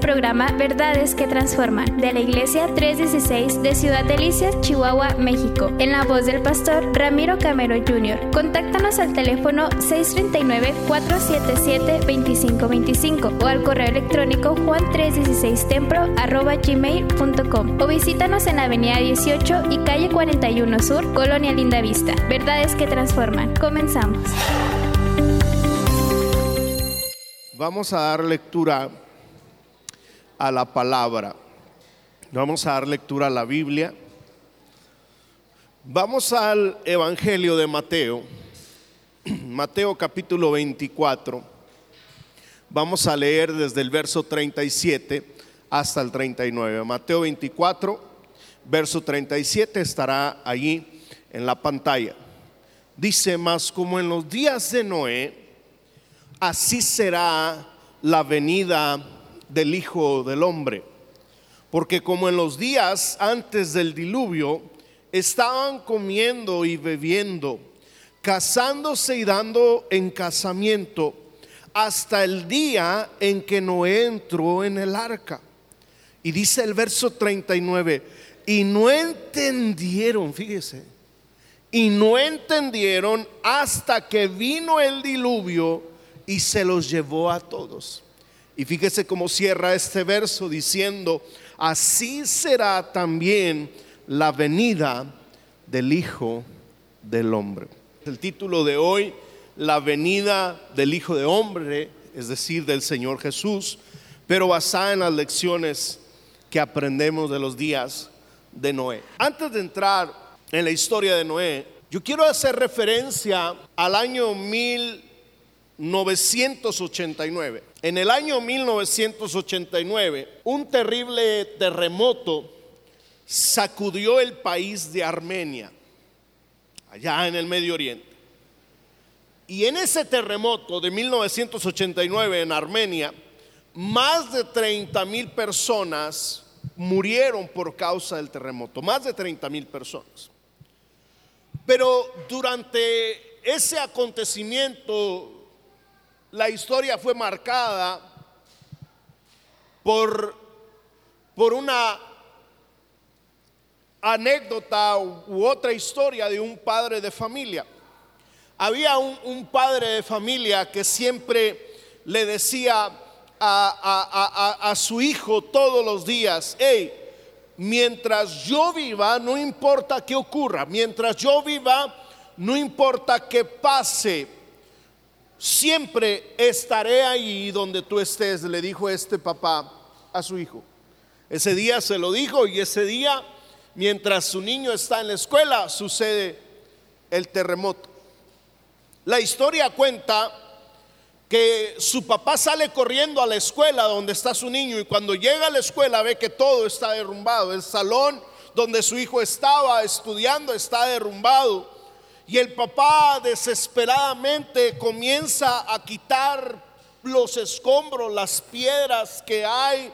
programa Verdades que Transforman de la Iglesia 316 de Ciudad Delicias, Chihuahua, México, en la voz del pastor Ramiro Camero Jr. Contáctanos al teléfono 639-477-2525 o al correo electrónico juan316templo.gmail.com o visítanos en avenida 18 y calle 41 Sur, Colonia Linda Vista. Verdades que Transforman. Comenzamos. Vamos a dar lectura a la palabra. Vamos a dar lectura a la Biblia. Vamos al Evangelio de Mateo. Mateo capítulo 24. Vamos a leer desde el verso 37 hasta el 39. Mateo 24, verso 37 estará allí en la pantalla. Dice más como en los días de Noé, así será la venida del Hijo del Hombre. Porque como en los días antes del diluvio, estaban comiendo y bebiendo, casándose y dando en casamiento, hasta el día en que Noé entró en el arca. Y dice el verso 39, y no entendieron, fíjese, y no entendieron hasta que vino el diluvio y se los llevó a todos. Y fíjese cómo cierra este verso diciendo, así será también la venida del Hijo del Hombre. El título de hoy, la venida del Hijo de Hombre, es decir, del Señor Jesús, pero basada en las lecciones que aprendemos de los días de Noé. Antes de entrar en la historia de Noé, yo quiero hacer referencia al año 1000 1989. En el año 1989, un terrible terremoto sacudió el país de Armenia, allá en el Medio Oriente. Y en ese terremoto de 1989 en Armenia, más de 30 mil personas murieron por causa del terremoto, más de 30 mil personas. Pero durante ese acontecimiento la historia fue marcada por, por una anécdota u, otra historia de un padre de familia. Había un, padre de familia que siempre le decía a, a, su hijo todos los días, hey, mientras yo viva, no importa qué ocurra, mientras yo viva, no importa qué pase, siempre estaré ahí donde tú estés, le dijo este papá a su hijo. Ese día se lo dijo y ese día, mientras su niño está en la escuela, sucede el terremoto. La historia cuenta que su papá sale corriendo a la escuela donde está su niño y cuando llega a la escuela ve que todo está derrumbado. El salón donde su hijo estaba estudiando está derrumbado. Y el papá desesperadamente comienza a quitar los escombros, las piedras que hay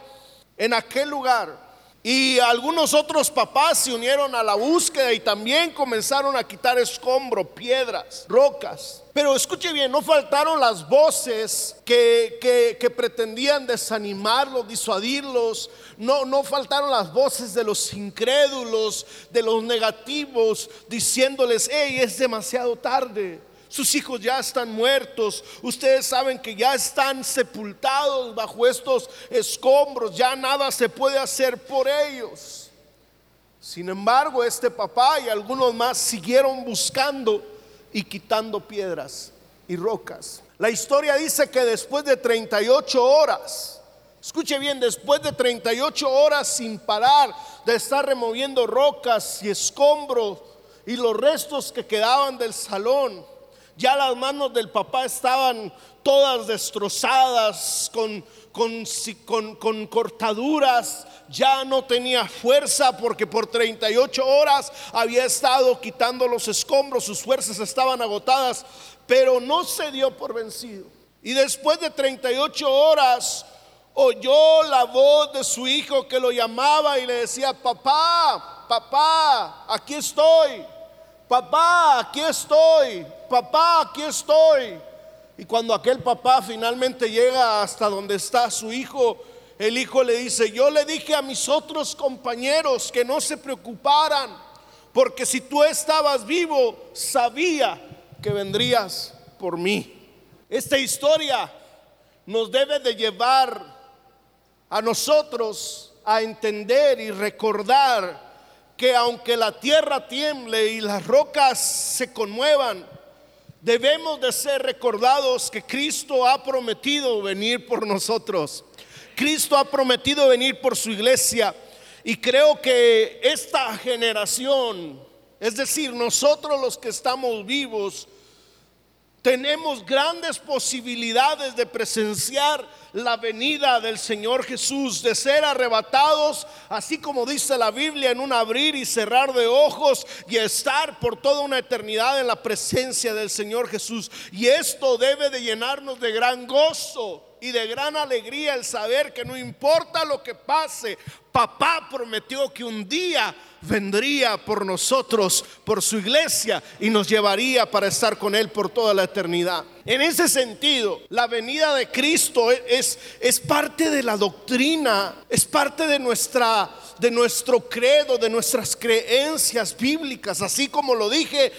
en aquel lugar. Y algunos otros papás se unieron a la búsqueda y también comenzaron a quitar escombro, piedras, rocas. Pero escuche bien, no faltaron las voces que, que, pretendían desanimarlos, disuadirlos. No, no faltaron las voces de los incrédulos, de los negativos, diciéndoles, hey, es demasiado tarde. Sus hijos ya están muertos. Ustedes saben que ya están sepultados bajo estos escombros. Ya nada se puede hacer por ellos. Sin embargo, este papá y algunos más siguieron buscando y quitando piedras y rocas. La historia dice que después de 38 horas, escuche bien, después de 38 horas sin parar de estar removiendo rocas y escombros y los restos que quedaban del salón, ya las manos del papá estaban todas destrozadas, con, con, cortaduras, ya no tenía fuerza porque por 38 horas había estado quitando los escombros, sus fuerzas estaban agotadas, pero no se dio por vencido. Y después de 38 horas oyó la voz de su hijo que lo llamaba y le decía, papá, papá, aquí estoy papá, aquí estoy, papá, aquí estoy. Y cuando aquel papá finalmente llega hasta donde está su hijo, el hijo le dice, yo le dije a mis otros compañeros que no se preocuparan, porque si tú estabas vivo, sabía que vendrías por mí. Esta historia nos debe de llevar a nosotros a entender y recordar que aunque la tierra tiemble y las rocas se conmuevan, debemos de ser recordados que Cristo ha prometido venir por nosotros. Cristo ha prometido venir por su iglesia y creo que esta generación, es decir, nosotros los que estamos vivos, tenemos grandes posibilidades de presenciar la venida del Señor Jesús, de ser arrebatados, así como dice la Biblia, en un abrir y cerrar de ojos y estar por toda una eternidad en la presencia del Señor Jesús. Y esto debe de llenarnos de gran gozo y de gran alegría el saber que no importa lo que pase, papá prometió que un día vendría por nosotros, por su iglesia y nos llevaría para estar con él por toda la eternidad. En ese sentido, la venida de Cristo es, es parte de la doctrina, es parte de nuestra de nuestro credo, de nuestras creencias bíblicas, así como lo dije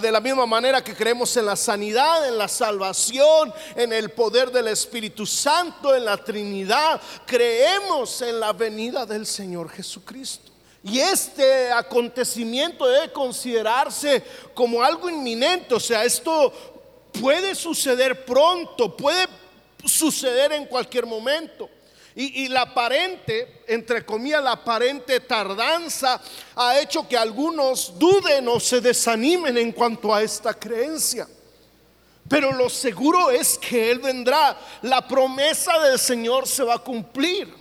de la misma manera que creemos en la sanidad, en la salvación, en el poder del Espíritu Santo, en la Trinidad, creemos en la venida del Señor Jesucristo. Y este acontecimiento debe considerarse como algo inminente, o sea, esto puede suceder pronto, puede suceder en cualquier momento. Y, la aparente, entre comillas, la aparente tardanza ha hecho que algunos duden o se desanimen en cuanto a esta creencia. Pero lo seguro es que Él vendrá. La promesa del Señor se va a cumplir.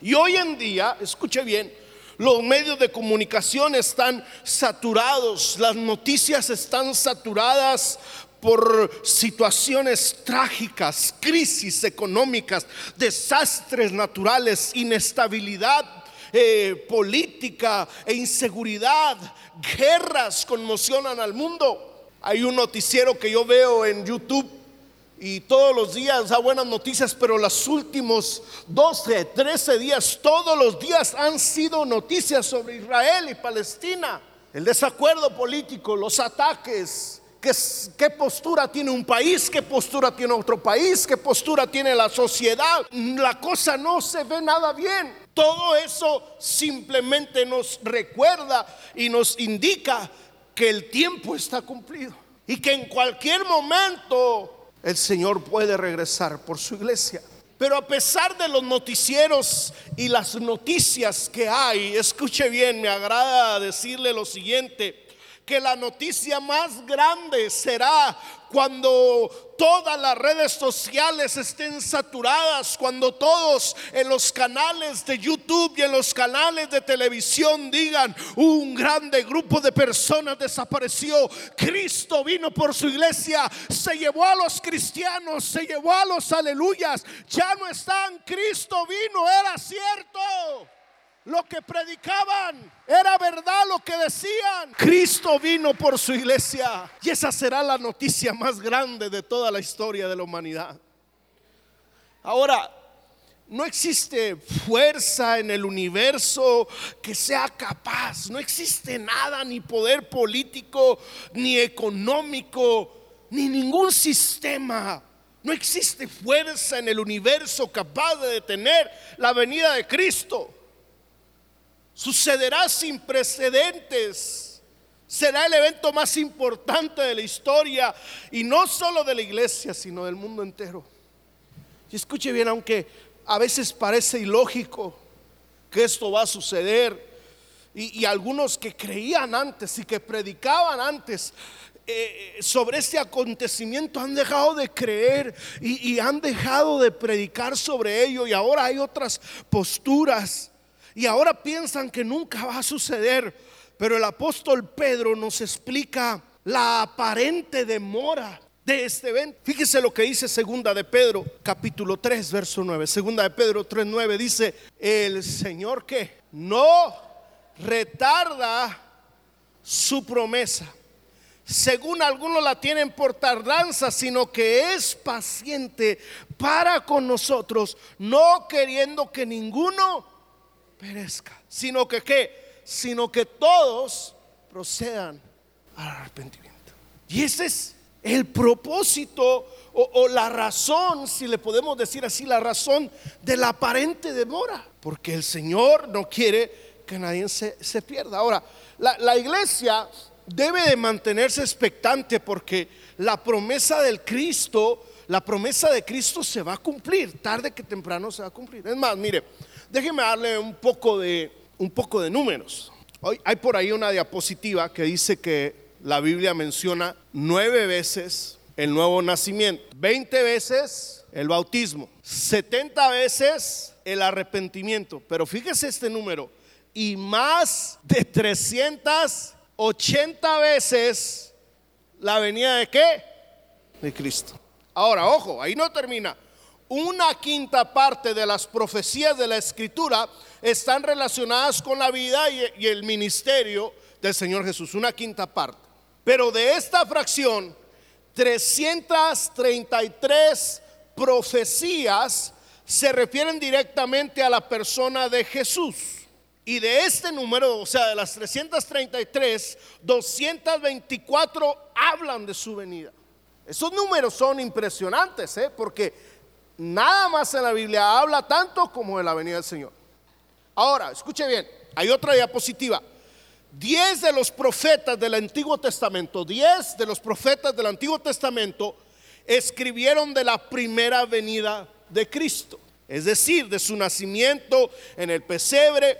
Y hoy en día, escuche bien, los medios de comunicación están saturados, las noticias están saturadas por situaciones trágicas, crisis económicas, desastres naturales, inestabilidad eh, política e inseguridad, guerras conmocionan al mundo. Hay un noticiero que yo veo en YouTube y todos los días da buenas noticias, pero los últimos 12, 13 días, todos los días han sido noticias sobre Israel y Palestina. El desacuerdo político, los ataques, ¿Qué, postura tiene un país? ¿Qué postura tiene otro país? ¿Qué postura tiene la sociedad? La cosa no se ve nada bien. Todo eso simplemente nos recuerda y nos indica que el tiempo está cumplido y que en cualquier momento el Señor puede regresar por su iglesia. Pero a pesar de los noticieros y las noticias que hay, escuche bien, me agrada decirle lo siguiente que la noticia más grande será cuando todas las redes sociales estén saturadas, cuando todos en los canales de YouTube y en los canales de televisión digan, un grande grupo de personas desapareció, Cristo vino por su iglesia, se llevó a los cristianos, se llevó a los aleluyas, ya no están, Cristo vino, era cierto lo que predicaban, era verdad lo que decían. Cristo vino por su iglesia y esa será la noticia más grande de toda la historia de la humanidad. Ahora, no existe fuerza en el universo que sea capaz, no existe nada, ni poder político, ni económico, ni ningún sistema. No existe fuerza en el universo capaz de detener la venida de Cristo sucederá sin precedentes. Será el evento más importante de la historia y no solo de la iglesia, sino del mundo entero. Y escuche bien, aunque a veces parece ilógico que esto va a suceder, y, algunos que creían antes y que predicaban antes eh, sobre este acontecimiento han dejado de creer y, y han dejado de predicar sobre ello, y ahora hay otras posturas y ahora piensan que nunca va a suceder. Pero el apóstol Pedro nos explica la aparente demora de este evento. Fíjese lo que dice segunda de Pedro, capítulo 3, verso 9. Segunda de Pedro 3, 9 dice, el Señor que no retarda su promesa, según algunos la tienen por tardanza, sino que es paciente para con nosotros, no queriendo que ninguno perezca, sino que qué, sino que todos procedan al arrepentimiento. Y ese es el propósito o, la razón, si le podemos decir así, la razón de la aparente demora. Porque el Señor no quiere que nadie se, pierda. Ahora, la, la iglesia debe de mantenerse expectante porque la promesa del Cristo, la promesa de Cristo se va a cumplir, tarde que temprano se va a cumplir. Es más, mire, déjeme darle un poco de, un poco de números. Hoy hay por ahí una diapositiva que dice que la Biblia menciona nueve veces el nuevo nacimiento, 20 veces el bautismo, 70 veces el arrepentimiento. Pero fíjese este número, y más de 380 veces la venida de qué? De Cristo. Ahora, ojo, ahí no termina. Una quinta parte de las profecías de la escritura están relacionadas con la vida y, el ministerio del Señor Jesús. Una quinta parte. Pero de esta fracción, 333 profecías se refieren directamente a la persona de Jesús. Y de este número, o sea, de las 333, 224 hablan de su venida. Esos números son impresionantes, ¿eh? porque nada más en la Biblia habla tanto como de la venida del Señor. Ahora, escuche bien, hay otra diapositiva. Diez de los profetas del Antiguo Testamento, diez de los profetas del Antiguo Testamento escribieron de la primera venida de Cristo, es decir, de su nacimiento en el pesebre.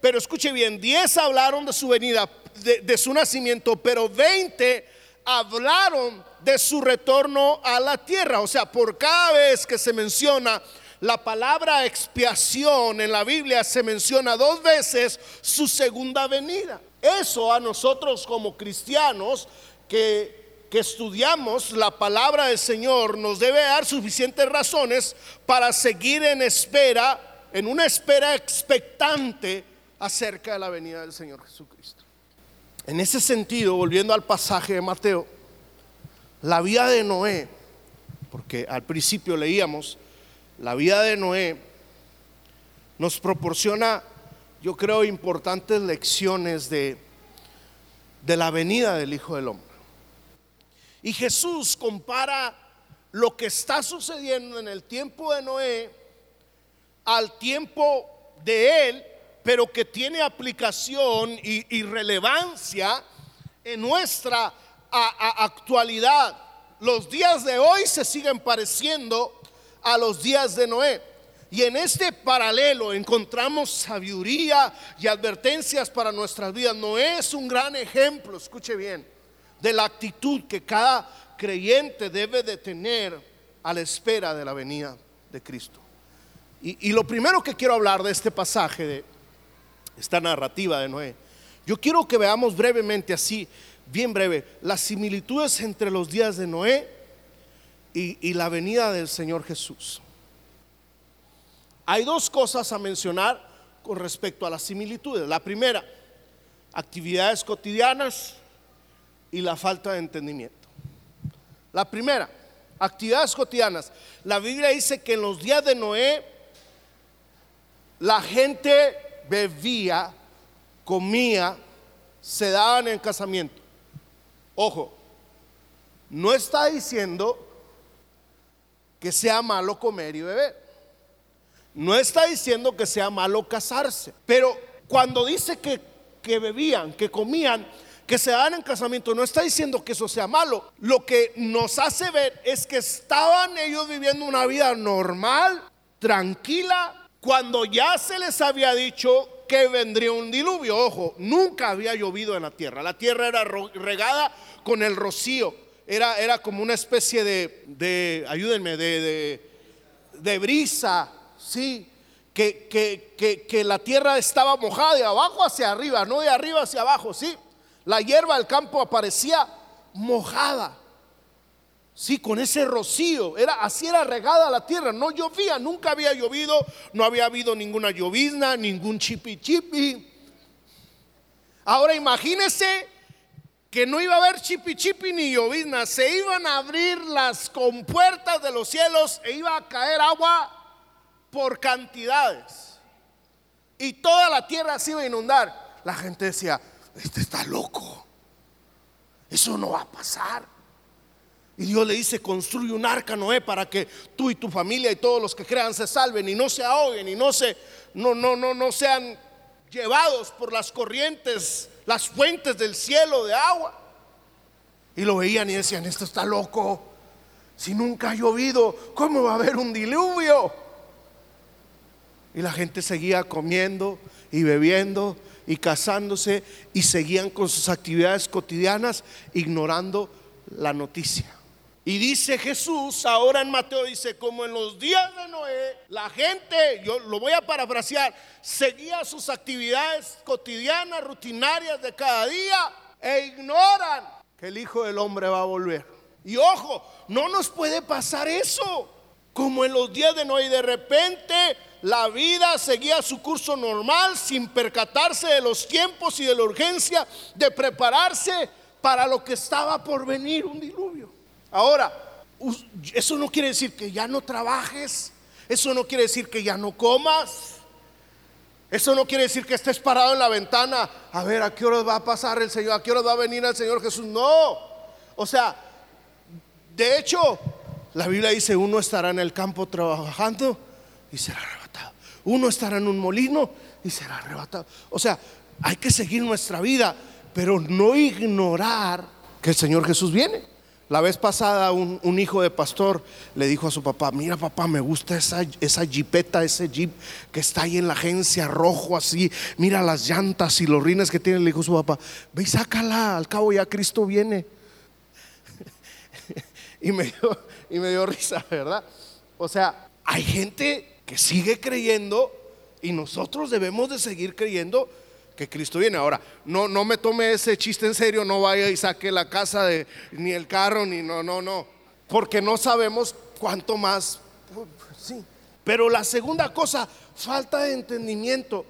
Pero escuche bien, diez hablaron de su venida, de, de su nacimiento, pero veinte hablaron de su retorno a la tierra. O sea, por cada vez que se menciona la palabra expiación en la Biblia se menciona dos veces su segunda venida. Eso a nosotros como cristianos que, que estudiamos la palabra del Señor nos debe dar suficientes razones para seguir en espera, en una espera expectante acerca de la venida del Señor Jesucristo. En ese sentido, volviendo al pasaje de Mateo, la vida de Noé, porque al principio leíamos, la vida de Noé nos proporciona yo creo, importantes lecciones de, de la venida del Hijo del Hombre. Y Jesús compara lo que está sucediendo en el tiempo de Noé al tiempo de él, pero que tiene aplicación y, relevancia en nuestra actualidad. Los días de hoy se siguen pareciendo a los días de Noé. Y en este paralelo encontramos sabiduría y advertencias para nuestras vidas. No es un gran ejemplo, escuche bien, de la actitud que cada creyente debe de tener a la espera de la venida de Cristo. Y lo primero que quiero hablar de este pasaje, de esta narrativa de Noé, yo quiero que veamos brevemente así, bien breve, las similitudes entre los días de Noé y, la venida del Señor Jesús. Hay dos cosas a mencionar con respecto a las similitudes. La primera, actividades cotidianas y la falta de entendimiento. La primera, actividades cotidianas. La Biblia dice que en los días de Noé la gente bebía, comía, se daban en casamiento. Ojo, no está diciendo que sea malo comer y beber. No está diciendo que sea malo casarse, pero cuando dice que, bebían, que comían, que se dan en casamiento, no está diciendo que eso sea malo. Lo que nos hace ver es que estaban ellos viviendo una vida normal, tranquila, cuando ya se les había dicho que vendría un diluvio. Ojo, nunca había llovido en la tierra. La tierra era regada con el rocío. Era, era como una especie de, ayúdenme, de, de, de brisa sí, que, que, la tierra estaba mojada de abajo hacia arriba, no de arriba hacia abajo, sí. La hierba del campo aparecía mojada. Sí, con ese rocío, era así era regada la tierra, no llovía, nunca había llovido, no había habido ninguna llovizna, ningún chipi chipi. Ahora imagínese que no iba a haber chipi chipi ni llovizna, se iban a abrir las compuertas de los cielos e iba a caer agua por cantidades. Y toda la tierra se iba a inundar. La gente decía, este está loco. Eso no va a pasar. Y Dios le dice, construye un arca, Noé, para que tú y tu familia y todos los que crean se salven y no se ahoguen y no se no no no no sean llevados por las corrientes, las fuentes del cielo de agua. Y lo veían y decían, esto está loco. Si nunca ha llovido, ¿cómo va a haber un diluvio? Y la gente seguía comiendo y bebiendo y casándose y seguían con sus actividades cotidianas ignorando la noticia. Y dice Jesús, ahora en Mateo dice, como en los días de Noé, la gente, yo lo voy a parafrasear, seguía sus actividades cotidianas, rutinarias de cada día e ignoran que el Hijo del Hombre va a volver. Y ojo, no nos puede pasar eso. Como en los días de Noé, de repente la vida seguía su curso normal sin percatarse de los tiempos y de la urgencia de prepararse para lo que estaba por venir, un diluvio. Ahora, eso no quiere decir que ya no trabajes, eso no quiere decir que ya no comas, eso no quiere decir que estés parado en la ventana a ver a qué hora va a pasar el Señor, a qué hora va a venir el Señor Jesús. No, o sea, de hecho, la Biblia dice, uno estará en el campo trabajando y será arrebatado. Uno estará en un molino y será arrebatado. O sea, hay que seguir nuestra vida, pero no ignorar que el Señor Jesús viene. La vez pasada un, hijo de pastor le dijo a su papá, mira papá, me gusta esa, esa jeepeta, ese jeep que está ahí en la agencia rojo así, mira las llantas y los rines que tiene, le dijo su papá, ve y sácala, al cabo ya Cristo viene. y, me dio, y me dio risa, ¿verdad? O sea, hay gente que sigue creyendo y nosotros debemos de seguir creyendo que Cristo viene. Ahora, no, no me tome ese chiste en serio, no vaya y saque la casa de, ni el carro, ni no, no, no. Porque no sabemos cuánto más. Sí. Pero la segunda cosa, falta de entendimiento.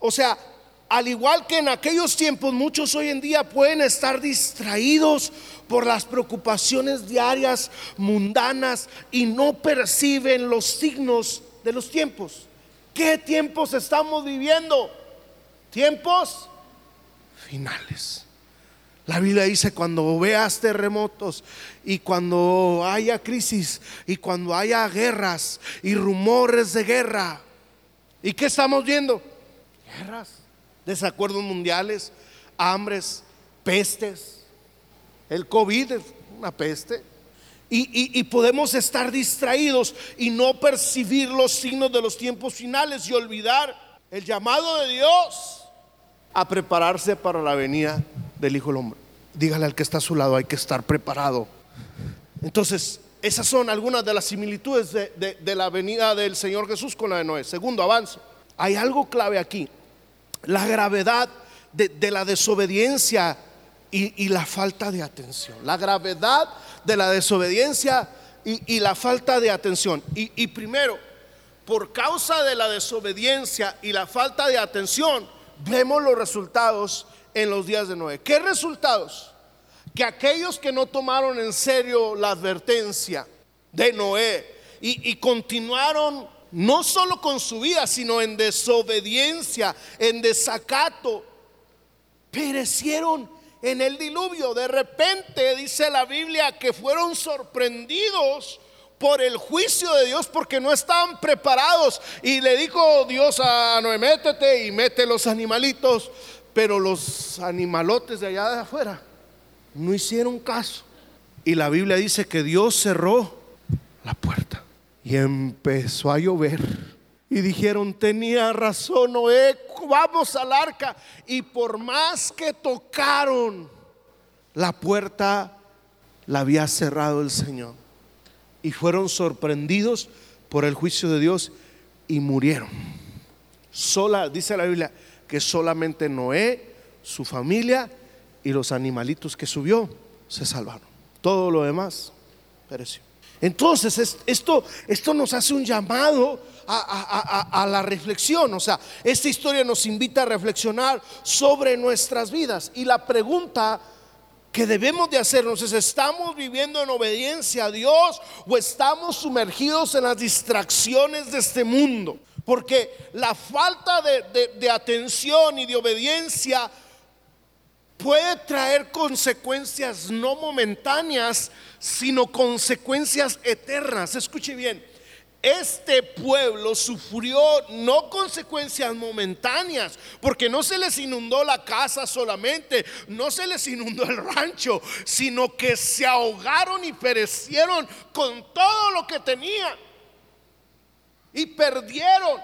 O sea, al igual que en aquellos tiempos, muchos hoy en día pueden estar distraídos por las preocupaciones diarias, mundanas, y no perciben los signos de los tiempos. ¿Qué tiempos estamos viviendo? Tiempos finales. La Biblia dice, cuando veas terremotos y cuando haya crisis y cuando haya guerras y rumores de guerra. ¿Y qué estamos viendo? Guerras, desacuerdos mundiales, hambres, pestes. El COVID es una peste. Y, y, podemos estar distraídos y no percibir los signos de los tiempos finales y olvidar el llamado de Dios a prepararse para la venida del Hijo del Hombre. Dígale al que está a su lado, hay que estar preparado. Entonces, esas son algunas de las similitudes de, la venida del Señor Jesús con la de Noé. Segundo, avanzo. Hay algo clave aquí. La gravedad de, la desobediencia y, la falta de atención. La gravedad de la desobediencia y, la falta de atención. y primero, por causa de la desobediencia y la falta de atención, vemos los resultados en los días de Noé. ¿Qué resultados? Que aquellos que no tomaron en serio la advertencia de Noé y, continuaron no solo con su vida, sino en desobediencia, en desacato, perecieron en el diluvio. De repente dice la Biblia que fueron sorprendidos por el juicio de Dios porque no estaban preparados. Y le dijo Dios a Noé, métete y mete los animalitos. Pero los animalotes de allá de afuera no hicieron caso. Y la Biblia dice que Dios cerró la puerta y empezó a llover. Y dijeron, tenía razón Noé, vamos al arca. Y por más que tocaron, la puerta la había cerrado el Señor y fueron sorprendidos por el juicio de Dios y murieron. Sola, dice la Biblia, que solamente Noé, su familia y los animalitos que subió se salvaron. Todo lo demás pereció. Entonces, esto, esto nos hace un llamado a, a, la reflexión. O sea, esta historia nos invita a reflexionar sobre nuestras vidas. Y la pregunta que debemos de hacernos es, ¿estamos viviendo en obediencia a Dios o estamos sumergidos en las distracciones de este mundo? Porque la falta de, de atención y de obediencia puede traer consecuencias no momentáneas, sino consecuencias eternas. Escuche bien, este pueblo sufrió no consecuencias momentáneas, porque no se les inundó la casa solamente, no se les inundó el rancho, sino que se ahogaron y perecieron con todo lo que tenían. Y perdieron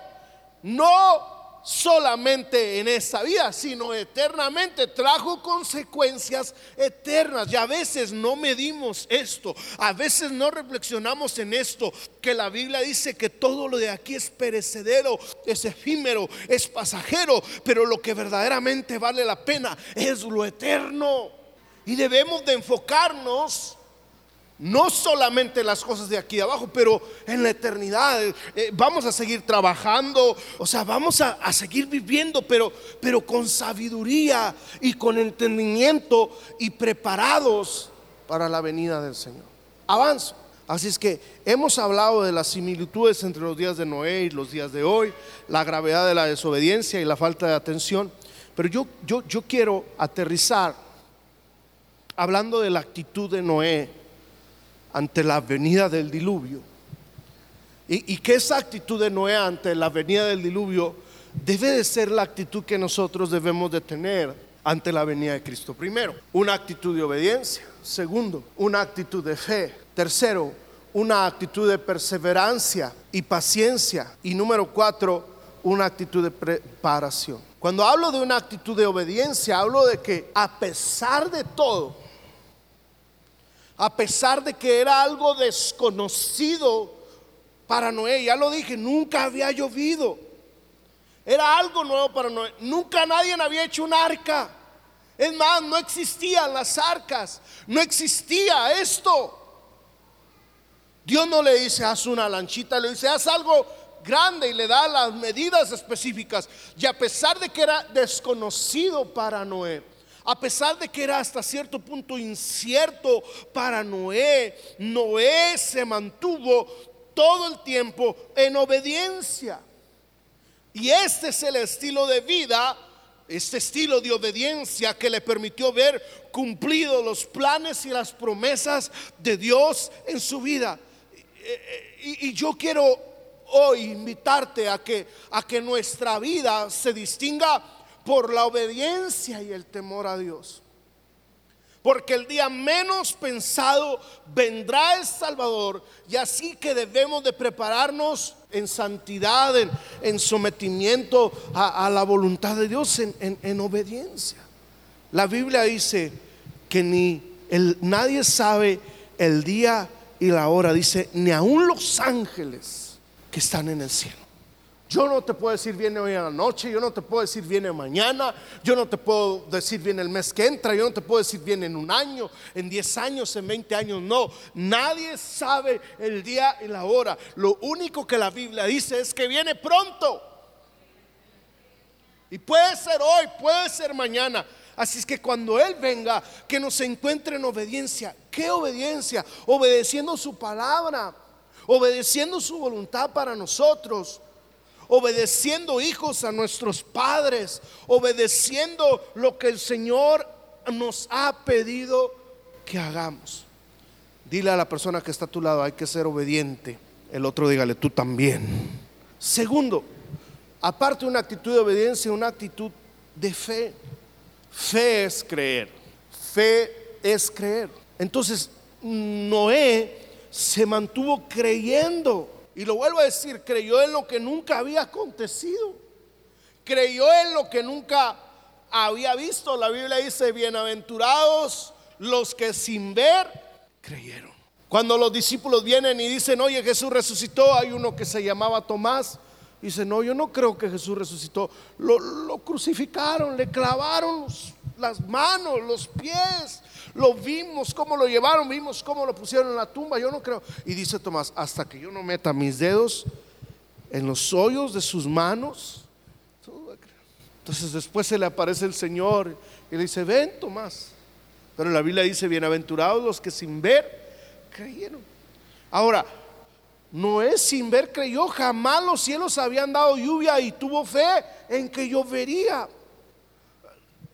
no solamente en esta vida, sino eternamente. Trajo consecuencias eternas. Y a veces no medimos esto, a veces no reflexionamos en esto, que la Biblia dice que todo lo de aquí es perecedero, es efímero, es pasajero, pero lo que verdaderamente vale la pena es lo eterno. Y debemos de enfocarnos no solamente las cosas de aquí abajo, pero en la eternidad. Eh, vamos a seguir trabajando, o sea, vamos a, a, seguir viviendo, pero, pero con sabiduría y con entendimiento y preparados para la venida del Señor. Avanzo. Así es que hemos hablado de las similitudes entre los días de Noé y los días de hoy, la gravedad de la desobediencia y la falta de atención. Pero yo, yo, yo quiero aterrizar hablando de la actitud de Noé ante la venida del diluvio. Y, que esa actitud de Noé ante la venida del diluvio debe de ser la actitud que nosotros debemos de tener ante la venida de Cristo. Primero, una actitud de obediencia. Segundo, una actitud de fe. Tercero, una actitud de perseverancia y paciencia. Y número cuatro, una actitud de preparación. Cuando hablo de una actitud de obediencia, hablo de que a pesar de todo, a pesar de que era algo desconocido para Noé. Ya lo dije, nunca había llovido. Era algo nuevo para Noé. Nunca nadie había hecho un arca. Es más, no existían las arcas. No existía esto. Dios no le dice, haz una lanchita, le dice, haz algo grande y le da las medidas específicas. Y a pesar de que era desconocido para Noé, a pesar de que era hasta cierto punto incierto para Noé, Noé se mantuvo todo el tiempo en obediencia. Y este es el estilo de vida, este estilo de obediencia que le permitió ver cumplidos los planes y las promesas de Dios en su vida. Y, yo quiero hoy invitarte a que, a que nuestra vida se distinga por la obediencia y el temor a Dios. Porque el día menos pensado vendrá el Salvador y así que debemos de prepararnos en santidad, en, sometimiento a, la voluntad de Dios, en, obediencia. La Biblia dice que ni nadie sabe el día y la hora, dice, ni aun los ángeles que están en el cielo. Yo no te puedo decir viene hoy a la noche, yo no te puedo decir viene mañana, yo no te puedo decir viene el mes que entra, yo no te puedo decir viene en un año, en 10 años, en 20 años, no. Nadie sabe el día y la hora. Lo único que la Biblia dice es que viene pronto. Y puede ser hoy, puede ser mañana. Así es que cuando Él venga, que nos encuentre en obediencia. ¿Qué obediencia? Obedeciendo su palabra, obedeciendo su voluntad para nosotros obedeciendo hijos a nuestros padres, obedeciendo lo que el Señor nos ha pedido que hagamos. Dile a la persona que está a tu lado, hay que ser obediente. El otro dígale, tú también. Segundo, aparte de una actitud de obediencia, una actitud de fe. Fe es creer. Fe es creer. Entonces, Noé se mantuvo creyendo y lo vuelvo a decir, creyó en lo que nunca había acontecido. Creyó en lo que nunca había visto. La Biblia dice, bienaventurados los que sin ver creyeron. Cuando los discípulos vienen y dicen, oye, Jesús resucitó, hay uno que se llamaba Tomás. Dice, no, yo no creo que Jesús resucitó. Lo, lo crucificaron, le clavaron las manos, los pies, lo vimos, cómo lo llevaron, vimos cómo lo pusieron en la tumba. Yo no creo. Y dice Tomás, hasta que yo no meta mis dedos en los hoyos de sus manos. Entonces después se le aparece el Señor y le dice, ven Tomás, Pero la Biblia dice, bienaventurados los que sin ver creyeron. Ahora, Noé sin ver creyó, jamás los cielos habían dado lluvia y tuvo fe en que llovería.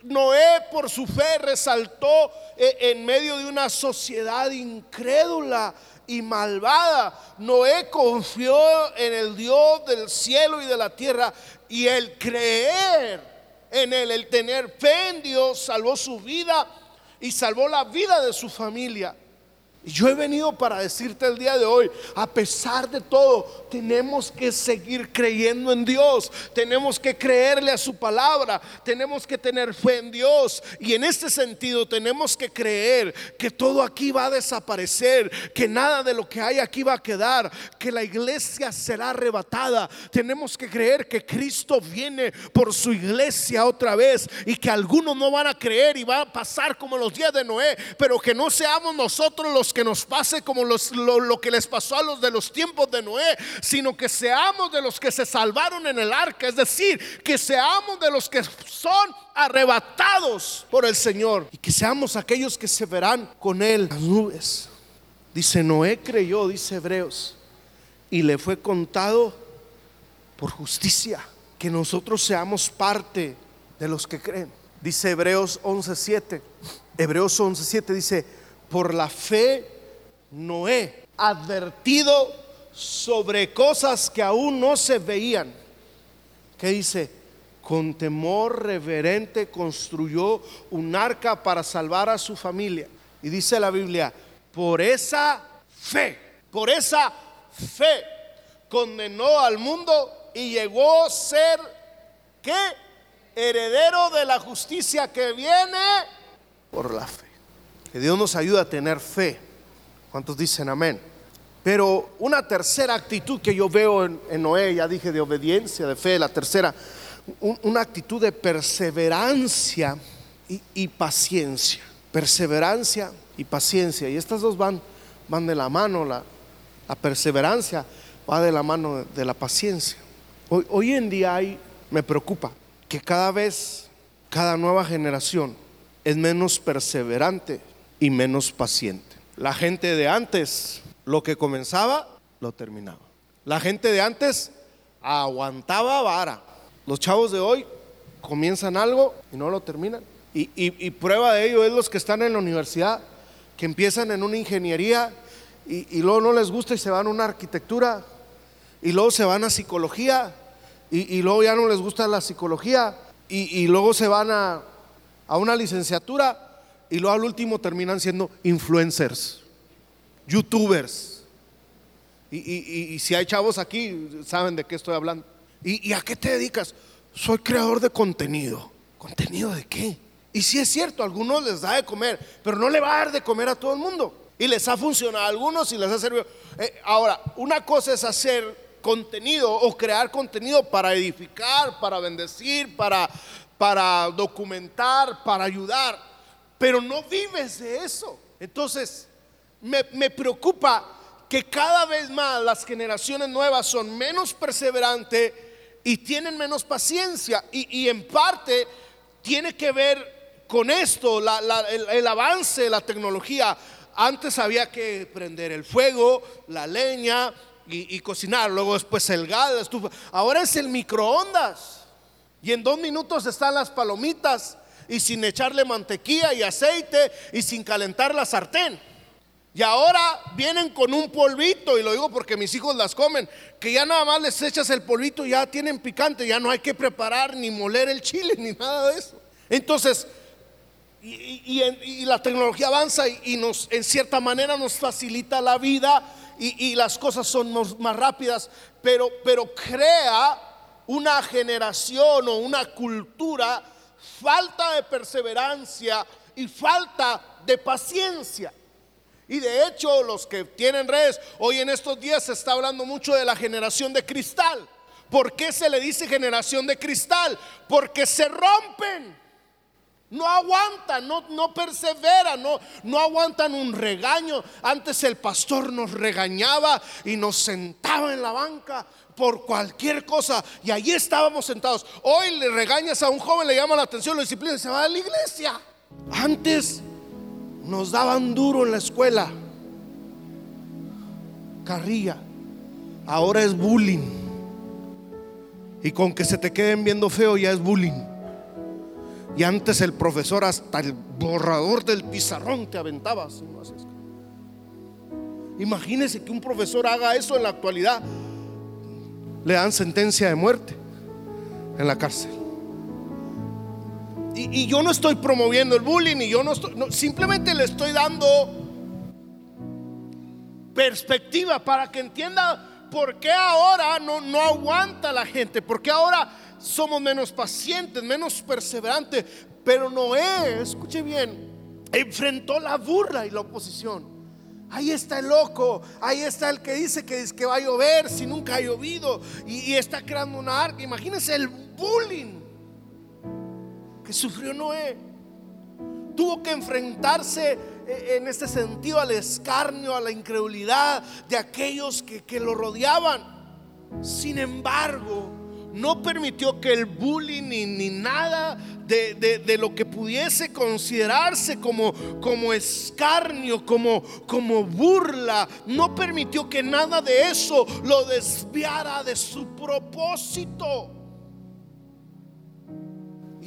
Noé por su fe resaltó eh, en medio de una sociedad incrédula y malvada. Noé confió en el Dios del cielo y de la tierra y el creer en él, el tener fe en Dios, salvó su vida y salvó la vida de su familia. Yo he venido para decirte el día de hoy, a pesar de todo, tenemos que seguir creyendo en Dios, tenemos que creerle a su palabra, tenemos que tener fe en Dios. Y en este sentido tenemos que creer que todo aquí va a desaparecer, que nada de lo que hay aquí va a quedar, que la iglesia será arrebatada. Tenemos que creer que Cristo viene por su iglesia otra vez y que algunos no van a creer y va a pasar como los días de Noé, pero que no seamos nosotros los que nos pase como lo, que les pasó a los de los tiempos de Noé, sino que seamos de los que se salvaron en el arca, es decir, que seamos de los que son arrebatados por el Señor y que seamos aquellos que se verán con Él las nubes. Dice Noé creyó, dice Hebreos, y le fue contado por justicia que nosotros seamos parte de los que creen. Dice Hebreos 11:7. Hebreos 11:7 dice, por la fe, Noé, advertido sobre cosas que aún no se veían, que dice, con temor reverente construyó un arca para salvar a su familia. Y dice la Biblia, por esa fe, por esa fe, condenó al mundo y llegó a ser, ¿qué? Heredero de la justicia que viene por la fe. Que Dios nos ayude a tener fe. ¿Cuántos dicen amén? Pero una tercera actitud que yo veo en, Noé, ya dije de obediencia, de fe, la tercera, una actitud de perseverancia y, paciencia. Perseverancia y paciencia. Y estas dos van, van de la mano. La, perseverancia va de la mano de la paciencia. Hoy, hoy en día hay, me preocupa que cada vez, cada nueva generación es menos perseverante y menos paciente. La gente de antes, lo que comenzaba, lo terminaba. La gente de antes aguantaba vara. Los chavos de hoy comienzan algo y no lo terminan. Y, prueba de ello es los que están en la universidad, que empiezan en una ingeniería y, y luego no les gusta y se van a una arquitectura y luego se van a psicología y, luego ya no les gusta la psicología y, luego se van a, a una licenciatura y luego al último terminan siendo influencers, youtubers. Y, si hay chavos aquí, saben de qué estoy hablando. ¿Y, a qué te dedicas? Soy creador de contenido. ¿Contenido de qué? Y si es cierto, a algunos les da de comer, pero no le va a dar de comer a todo el mundo. Y les ha funcionado a algunos y les ha servido. Eh, ahora, una cosa es hacer contenido o crear contenido para edificar, para bendecir, para, para documentar, para ayudar pero no vives de eso. Entonces, me, preocupa que cada vez más las generaciones nuevas son menos perseverantes y tienen menos paciencia. Y, en parte tiene que ver con esto, el, avance de la tecnología. Antes había que prender el fuego, la leña y, y cocinar, luego después el gas, la estufa. Ahora es el microondas. Y en dos minutos están las palomitas y sin echarle mantequilla y aceite y sin calentar la sartén. Y ahora vienen con un polvito, y lo digo porque mis hijos las comen, que ya nada más les echas el polvito, ya tienen picante, ya no hay que preparar ni moler el chile ni nada de eso. Entonces, y, la tecnología avanza y, nos, en cierta manera nos facilita la vida y, las cosas son más rápidas, pero, pero crea una generación o una cultura falta de perseverancia y falta de paciencia. Y de hecho, los que tienen redes, hoy en estos días se está hablando mucho de la generación de cristal. ¿Por qué se le dice generación de cristal? Porque se rompen. No aguantan, no, no perseveran, no, no aguantan un regaño. Antes el pastor nos regañaba y nos sentaba en la banca por cualquier cosa. Y allí estábamos sentados. Hoy le regañas a un joven, le llama la atención, lo disciplina y se va a la iglesia. Antes nos daban duro en la escuela. Carrilla. Ahora es bullying. Y con que se te queden viendo feo ya es bullying. Y antes el profesor hasta el borrador del pizarrón te aventabas. Imagínese que un profesor haga eso en la actualidad. Le dan sentencia de muerte en la cárcel. Y, yo no estoy promoviendo el bullying y yo no simplemente le estoy dando perspectiva para que entienda por qué ahora no, no aguanta la gente, por qué ahora somos menos pacientes, menos perseverantes. Pero Noé, escuche bien, enfrentó la burla y la oposición. Ahí está el loco, ahí está el que dice que, que va a llover si nunca ha llovido y, está creando una arca. Imagínense el bullying que sufrió Noé. Tuvo que enfrentarse eh, en este sentido al escarnio, a la incredulidad de aquellos que, lo rodeaban. Sin embargo, no permitió que el bullying ni, nada de, lo que pudiese considerarse como, como escarnio, como, como burla, no permitió que nada de eso lo desviara de su propósito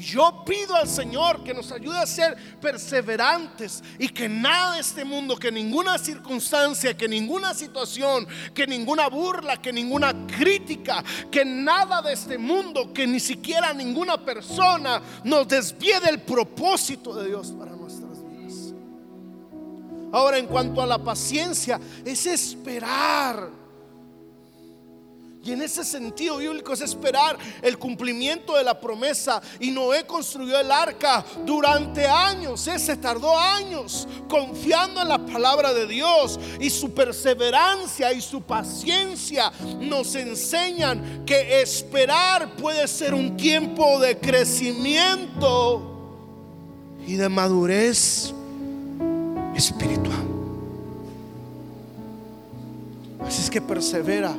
yo pido al Señor que nos ayude a ser perseverantes y que nada de este mundo, que ninguna circunstancia, que ninguna situación, que ninguna burla, que ninguna crítica, que nada de este mundo, que ni siquiera ninguna persona nos desvíe del propósito de Dios para nuestras vidas. Ahora, en cuanto a la paciencia, es esperar y en ese sentido bíblico es esperar el cumplimiento de la promesa. Y Noé construyó el arca durante años. Ese tardó años confiando en la palabra de Dios. Y su perseverancia y su paciencia nos enseñan que esperar puede ser un tiempo de crecimiento y de madurez espiritual. Así es que persevera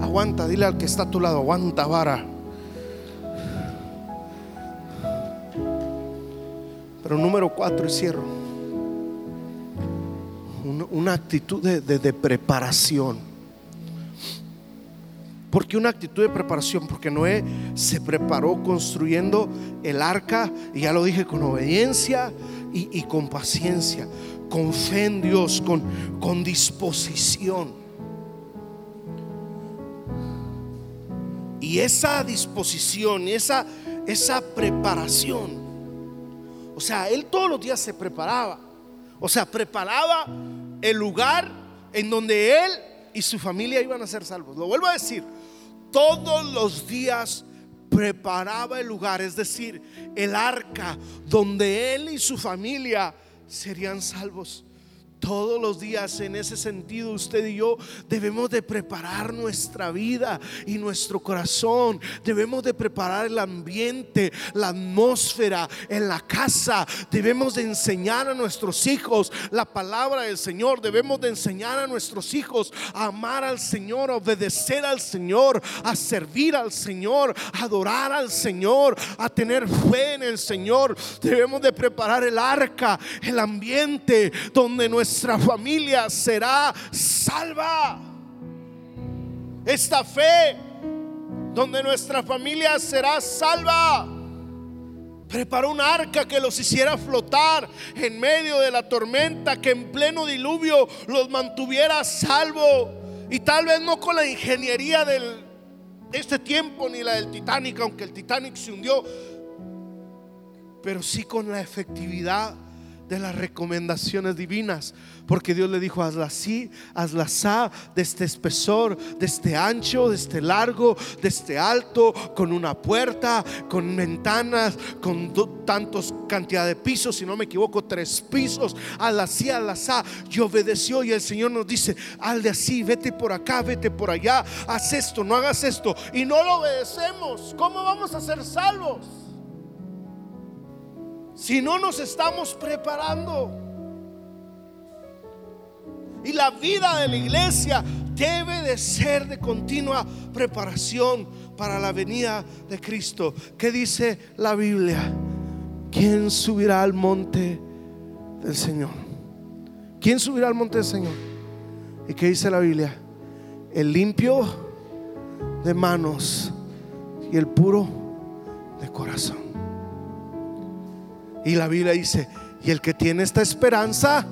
Aguanta, dile al que está a tu lado, aguanta vara. Pero número cuatro y cierro. Una, actitud de, de preparación. ¿Por qué una actitud de preparación? Porque Noé se preparó construyendo el arca, y ya lo dije, con obediencia y, y con paciencia, con fe en Dios, con, con disposición. Y esa disposición, esa, esa preparación, o sea, él todos los días se preparaba. O sea, preparaba el lugar en donde él y su familia iban a ser salvos. Lo vuelvo a decir, todos los días preparaba el lugar, es decir, el arca donde él y su familia serían salvos. Todos los días en ese sentido usted y yo debemos de preparar nuestra vida y nuestro corazón. Debemos de preparar el ambiente, la atmósfera en la casa. Debemos de enseñar a nuestros hijos la palabra del Señor. Debemos de enseñar a nuestros hijos a amar al Señor, a obedecer al Señor, a servir al Señor, a adorar al Señor, a tener fe en el Señor. Debemos de preparar el arca, el ambiente donde nuestra nuestra familia será salva. Esta fe donde nuestra familia será salva. Preparó un arca que los hiciera flotar en medio de la tormenta, que en pleno diluvio los mantuviera salvo. Y tal vez no con la ingeniería de este tiempo ni la del Titanic, aunque el Titanic se hundió, pero sí con la efectividad de las recomendaciones divinas. Porque Dios le dijo, hazla así, hazla así, de este espesor, de este ancho, de este largo, de este alto, con una puerta, con ventanas, con tantos cantidad de pisos, si no me equivoco, tres pisos, hazla así, hazla así. Y obedeció y el Señor nos dice, hazle así, vete por acá, vete por allá, haz esto, no hagas esto. Y no lo obedecemos, ¿cómo vamos a ser salvos? Si no nos estamos preparando. Y la vida de la iglesia debe de ser de continua preparación para la venida de Cristo. ¿Qué dice la Biblia? ¿Quién subirá al monte del Señor? ¿Quién subirá al monte del Señor? ¿Y qué dice la Biblia? El limpio de manos y el puro de corazón. Y la Biblia dice, y el que tiene esta esperanza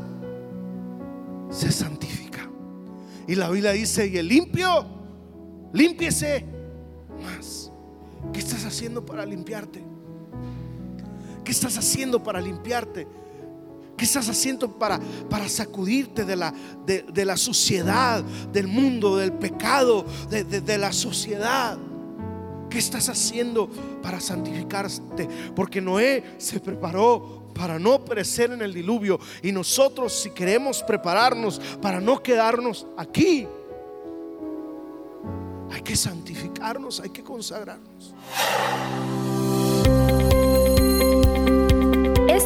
se santifica. Y la Biblia dice, y el limpio, límpiese más. ¿Qué estás haciendo para limpiarte? ¿Qué estás haciendo para limpiarte? ¿Qué estás haciendo para, para sacudirte de la, de, la suciedad, del mundo, del pecado, de, de la sociedad? ¿Qué estás haciendo para santificarte? Porque Noé se preparó para no perecer en el diluvio. Y nosotros si queremos prepararnos para no quedarnos aquí, hay que santificarnos, hay que consagrarnos.